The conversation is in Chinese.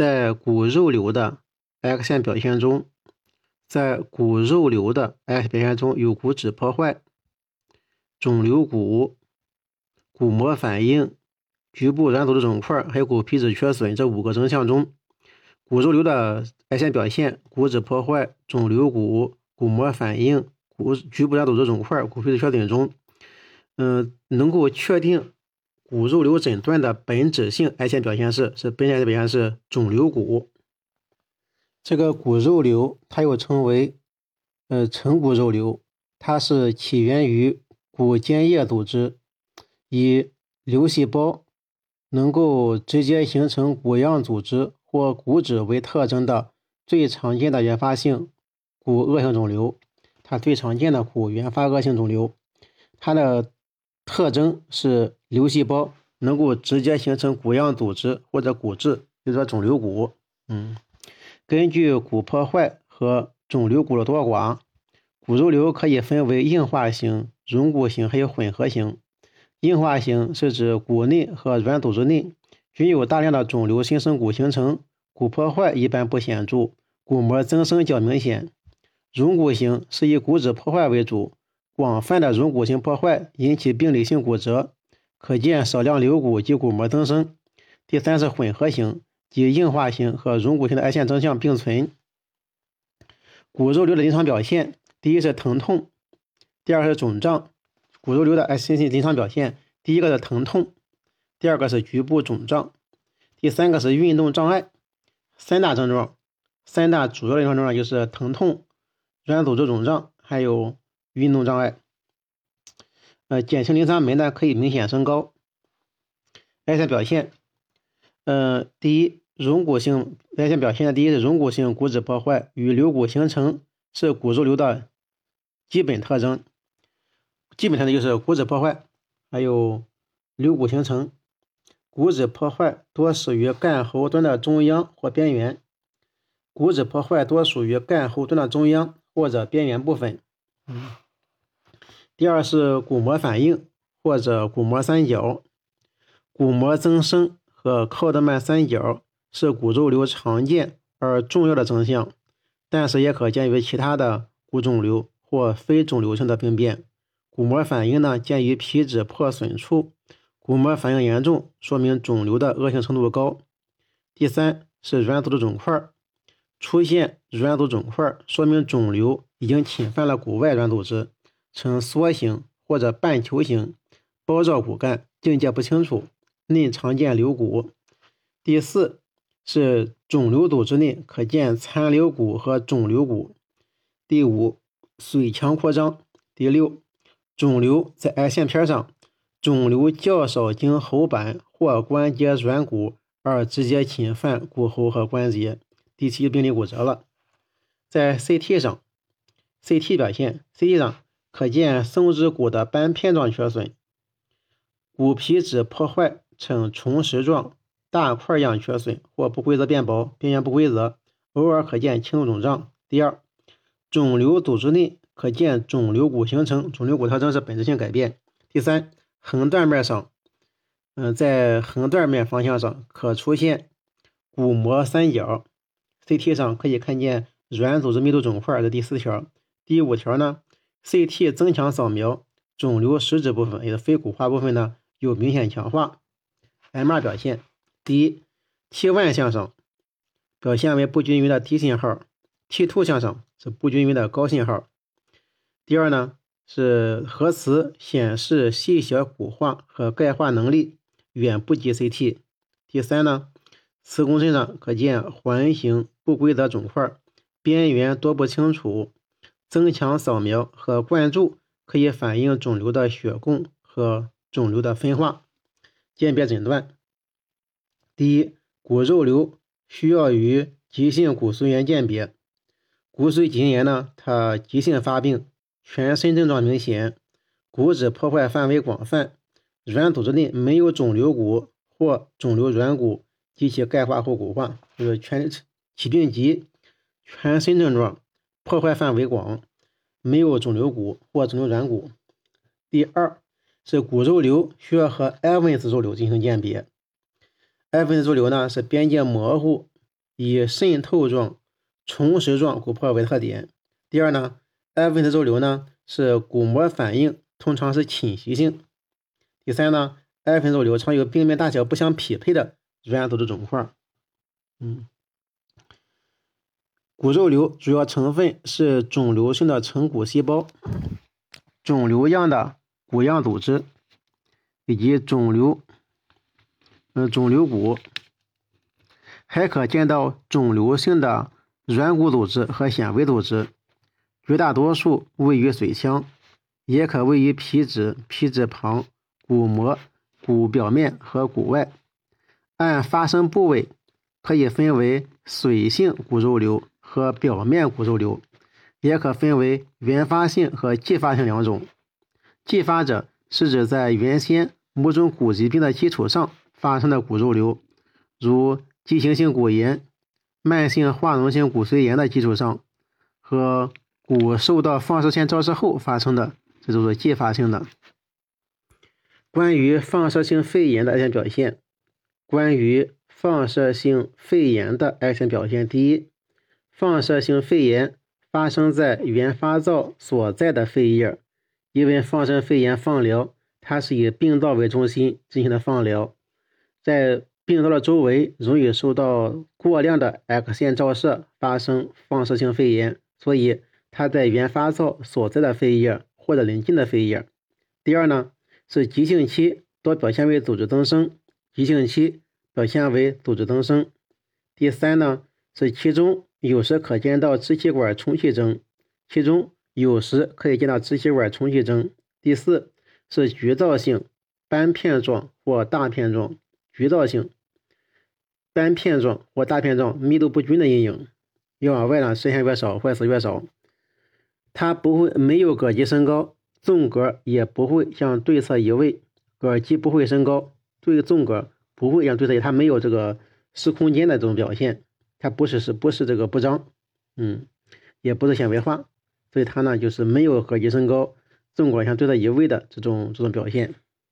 在骨肉瘤的 X 线表现中，在骨肉瘤的 X 表现中有骨质破坏、肿瘤骨、骨膜反应、局部软组织肿块，还有骨皮质缺损这五个征象中，骨肉瘤的 X 线表现骨质破坏、肿瘤骨、骨膜反应、骨局部软组织肿块、骨皮质缺损中，嗯，能够确定。骨肉瘤诊断的本质性癌前表现是是本质表现是肿瘤骨。这个骨肉瘤它又称为呃成骨肉瘤，它是起源于骨间叶组织，以瘤细胞能够直接形成骨样组织或骨质为特征的最常见的原发性骨恶性肿瘤。它最常见的骨原发恶性肿瘤，它的特征是。瘤细胞能够直接形成骨样组织或者骨质，比如说肿瘤骨。嗯，根据骨破坏和肿瘤骨的多寡，骨肉瘤可以分为硬化型、溶骨型还有混合型。硬化型是指骨内和软组织内均有大量的肿瘤新生骨形成，骨破坏一般不显著，骨膜增生较明显。溶骨型是以骨质破坏为主，广泛的溶骨性破坏引起病理性骨折。可见少量瘤骨及骨膜增生。第三是混合型，即硬化型和溶骨型的癌线征象并存。骨肉瘤的临床表现，第一是疼痛，第二是肿胀。骨肉瘤的癌线临床表现，第一个是疼痛，第二个是局部肿胀，第三个是运动障碍。三大症状，三大主要临床症状就是疼痛、软组织肿胀，还有运动障碍。呃，减轻临床门呢可以明显升高。癌线表现，呃，第一，溶骨性癌线表现的第一是溶骨性骨质破坏与瘤骨形成是骨肉瘤的基本特征。基本特征就是骨质破坏，还有瘤骨形成。骨质破坏多始于干骺端的中央或边缘。骨质破坏多属于干骺端的中央或者边缘部分。嗯。第二是骨膜反应或者骨膜三角，骨膜增生和考德曼三角是骨肉瘤常见而重要的征象，但是也可见于其他的骨肿瘤或非肿瘤性的病变。骨膜反应呢，见于皮质破损处，骨膜反应严重，说明肿瘤的恶性程度高。第三是软组织肿块，出现软组织肿块，说明肿瘤已经侵犯了骨外软组织。呈梭形或者半球形，包绕骨干，境界不清楚，内常见瘤骨。第四是肿瘤组织内可见残留骨和肿瘤骨。第五，髓腔扩张。第六，肿瘤在癌线片上，肿瘤较少经喉板或关节软骨而直接侵犯骨骺和关节。第七，病理骨折了。在 CT 上，CT 表现，CT 上。可见松脂骨的斑片状缺损，骨皮质破坏呈虫食状、大块样缺损或不规则变薄，边缘不规则，偶尔可见轻度肿胀。第二，肿瘤组织内可见肿瘤骨形成，肿瘤骨特征是本质性改变。第三，横断面上，嗯，在横断面方向上可出现骨膜三角。CT 上可以看见软组织密度肿块的第四条。第五条呢？CT 增强扫描，肿瘤实质部分也是非骨化部分呢有明显强化。MR 表现，第一，T1 向上表现为不均匀的低信号，T two 向上是不均匀的高信号。第二呢是核磁显示细小骨化和钙化能力远不及 CT。第三呢，磁共振上可见环形不规则肿块，边缘多不清楚。增强扫描和灌注可以反映肿瘤的血供和肿瘤的分化。鉴别诊断：第一，骨肉瘤需要与急性骨髓炎鉴别。骨髓急性炎呢，它急性发病，全身症状明显，骨质破坏范围广泛，软组织内没有肿瘤骨或肿瘤软骨及其钙化或骨化，就是全起病急，全身症状。破坏范围广，没有肿瘤骨或肿瘤软骨。第二是骨肉瘤需要和埃文斯肉瘤进行鉴别。埃文斯肉瘤呢是边界模糊、以渗透状、虫实状骨破为特点。第二呢，埃文斯肉瘤呢是骨膜反应通常是侵袭性。第三呢，埃文斯肉瘤常有病变大小不相匹配的软组织肿块。嗯，骨肉瘤主要成分是肿瘤性的成骨细胞、肿瘤样的骨样组织以及肿瘤，嗯，肿瘤骨。还可见到肿瘤性的软骨组织和纤维组织，绝大多数位于髓腔，也可位于皮质、皮质旁、骨膜、骨表面和骨外。按发生部位，可以分为髓性骨肉瘤和表面骨肉瘤，也可分为原发性和继发性两种。继发者是指在原先某种骨疾病的基础上发生的骨肉瘤，如。畸形性骨炎、慢性化脓性骨髓炎的基础上，和骨受到放射线照射后发生的，这都是继发性的。关于放射性肺炎的癌症表现，关于放射性肺炎的癌症表现，第一，放射性肺炎发生在原发灶所在的肺叶，因为放射性肺炎放疗，它是以病灶为中心进行的放疗，在。病灶的周围容易受到过量的 X 线照射，发生放射性肺炎，所以它在原发灶所在的肺叶或者邻近的肺叶。第二呢，是急性期多表现为组织增生，急性期表现为组织增生。第三呢，是其中有时可见到支气管充气征，其中有时可以见到支气管充气征。第四是局灶性斑片状或大片状局灶性。斑片状或大片状、密度不均的阴影，越往外呢，视线越少，坏死越少。它不会没有膈肌升高，纵膈也不会向对侧移位，膈肌不会升高，对纵膈不会向对侧移，它没有这个失空间的这种表现，它不是是不是这个不张，嗯，也不是纤维化，所以它呢就是没有膈肌升高，纵管相对的移位的这种这种表现。